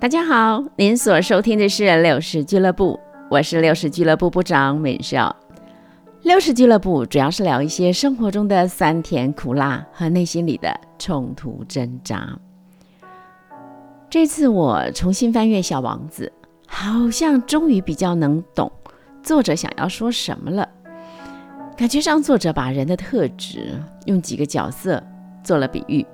大家好，您所收听的是六十俱乐部，我是六十俱乐部部长美少。六十俱乐部主要是聊一些生活中的酸甜苦辣和内心里的冲突挣扎。这次我重新翻阅《小王子》，好像终于比较能懂作者想要说什么了。感觉上，作者把人的特质用几个角色做了比喻，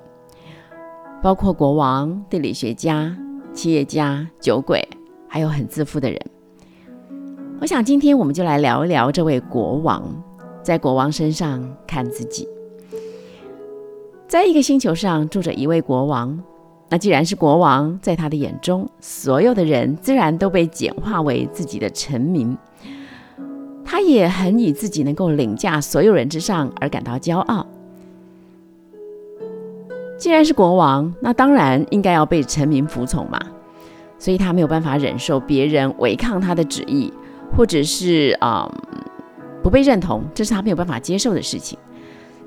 包括国王、地理学家。企业家、酒鬼，还有很自负的人。我想今天我们就来聊一聊这位国王，在国王身上看自己。在一个星球上住着一位国王，那既然是国王，在他的眼中，所有的人自然都被简化为自己的臣民。他也很以自己能够凌驾所有人之上而感到骄傲。既然是国王，那当然应该要被臣民服从嘛，所以他没有办法忍受别人违抗他的旨意，或者是啊不被认同，这是他没有办法接受的事情。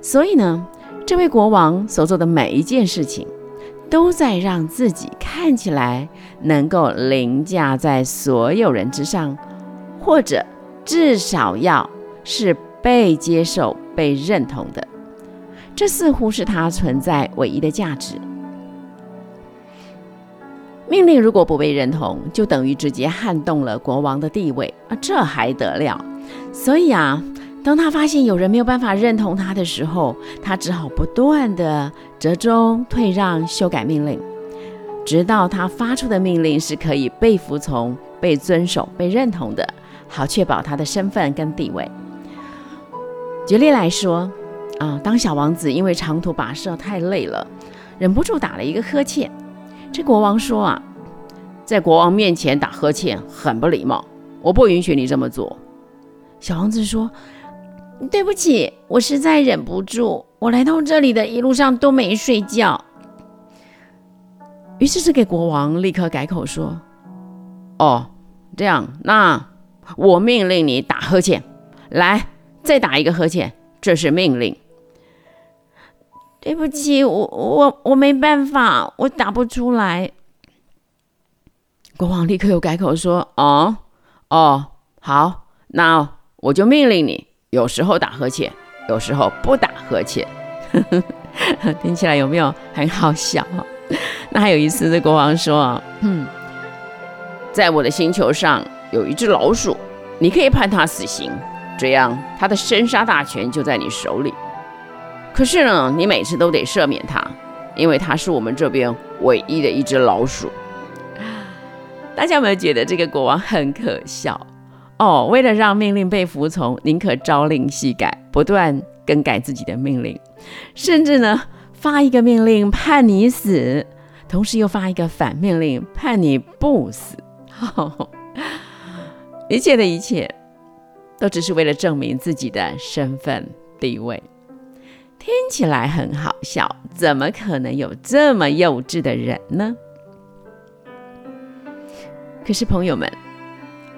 所以呢，这位国王所做的每一件事情，都在让自己看起来能够凌驾在所有人之上，或者至少要是被接受、被认同的。这似乎是他存在唯一的价值。命令如果不被认同，就等于直接撼动了国王的地位啊！这还得了？所以啊，当他发现有人没有办法认同他的时候，他只好不断的折中、退让、修改命令，直到他发出的命令是可以被服从、被遵守、被认同的，好确保他的身份跟地位。举例来说。啊！当小王子因为长途跋涉太累了，忍不住打了一个呵欠。这国王说：“啊，在国王面前打呵欠很不礼貌，我不允许你这么做。”小王子说：“对不起，我实在忍不住。我来到这里的一路上都没睡觉。”于是这个国王立刻改口说：“哦，这样，那我命令你打呵欠，来，再打一个呵欠，这是命令。”对不起，我我我没办法，我打不出来。国王立刻又改口说：“哦哦，好，那我就命令你，有时候打呵欠，有时候不打呵欠。”听起来有没有很好笑？那还有一次，这国王说：“嗯，在我的星球上有一只老鼠，你可以判他死刑，这样他的生杀大权就在你手里。”可是呢，你每次都得赦免他，因为他是我们这边唯一的一只老鼠。大家有没有觉得这个国王很可笑哦？为了让命令被服从，宁可朝令夕改，不断更改自己的命令，甚至呢发一个命令判你死，同时又发一个反命令判你不死。一切的一切，都只是为了证明自己的身份地位。听起来很好笑，怎么可能有这么幼稚的人呢？可是朋友们，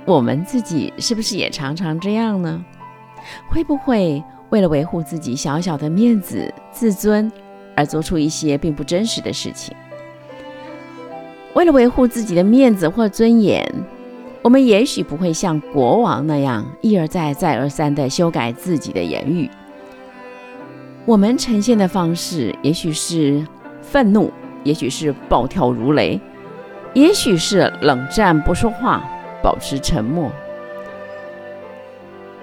我们自己是不是也常常这样呢？会不会为了维护自己小小的面子、自尊，而做出一些并不真实的事情？为了维护自己的面子或尊严，我们也许不会像国王那样一而再、再而三地修改自己的言语。我们呈现的方式，也许是愤怒，也许是暴跳如雷，也许是冷战不说话，保持沉默。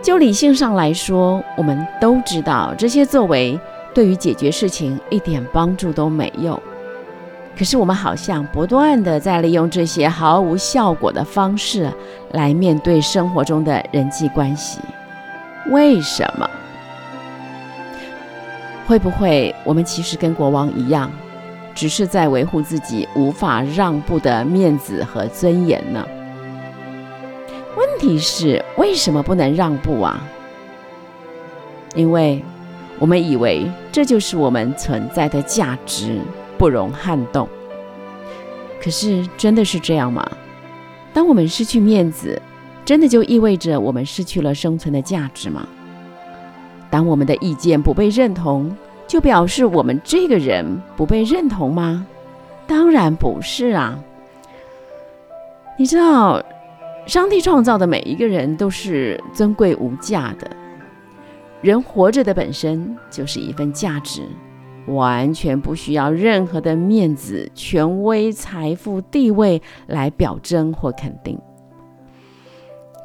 就理性上来说，我们都知道这些作为对于解决事情一点帮助都没有。可是我们好像不断的在利用这些毫无效果的方式来面对生活中的人际关系，为什么？会不会我们其实跟国王一样，只是在维护自己无法让步的面子和尊严呢？问题是为什么不能让步啊？因为我们以为这就是我们存在的价值，不容撼动。可是真的是这样吗？当我们失去面子，真的就意味着我们失去了生存的价值吗？当我们的意见不被认同，就表示我们这个人不被认同吗？当然不是啊！你知道，上帝创造的每一个人都是尊贵无价的。人活着的本身就是一份价值，完全不需要任何的面子、权威、财富、地位来表征或肯定。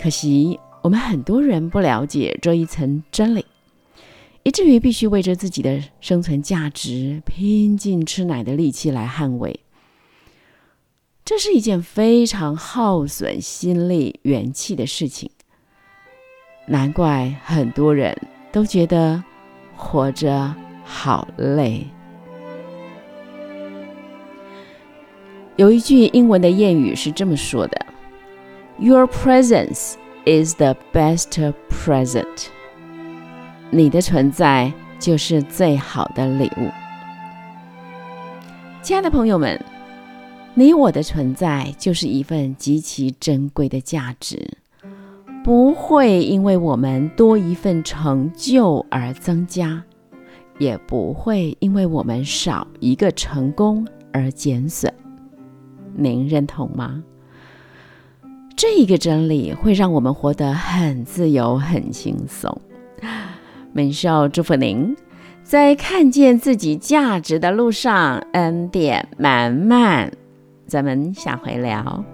可惜，我们很多人不了解这一层真理，以至于必须为着自己的生存价值拼尽吃奶的力气来捍卫。这是一件非常耗损心力、元气的事情。难怪很多人都觉得活着好累。有一句英文的谚语是这么说的：“Your presence is the best present。”你的存在就是最好的礼物。亲爱的朋友们。你我的存在就是一份极其珍贵的价值，不会因为我们多一份成就而增加，也不会因为我们少一个成功而减损。您认同吗？这一个真理会让我们活得很自由、很轻松。门少祝福您，在看见自己价值的路上，恩典满满。咱们下回聊。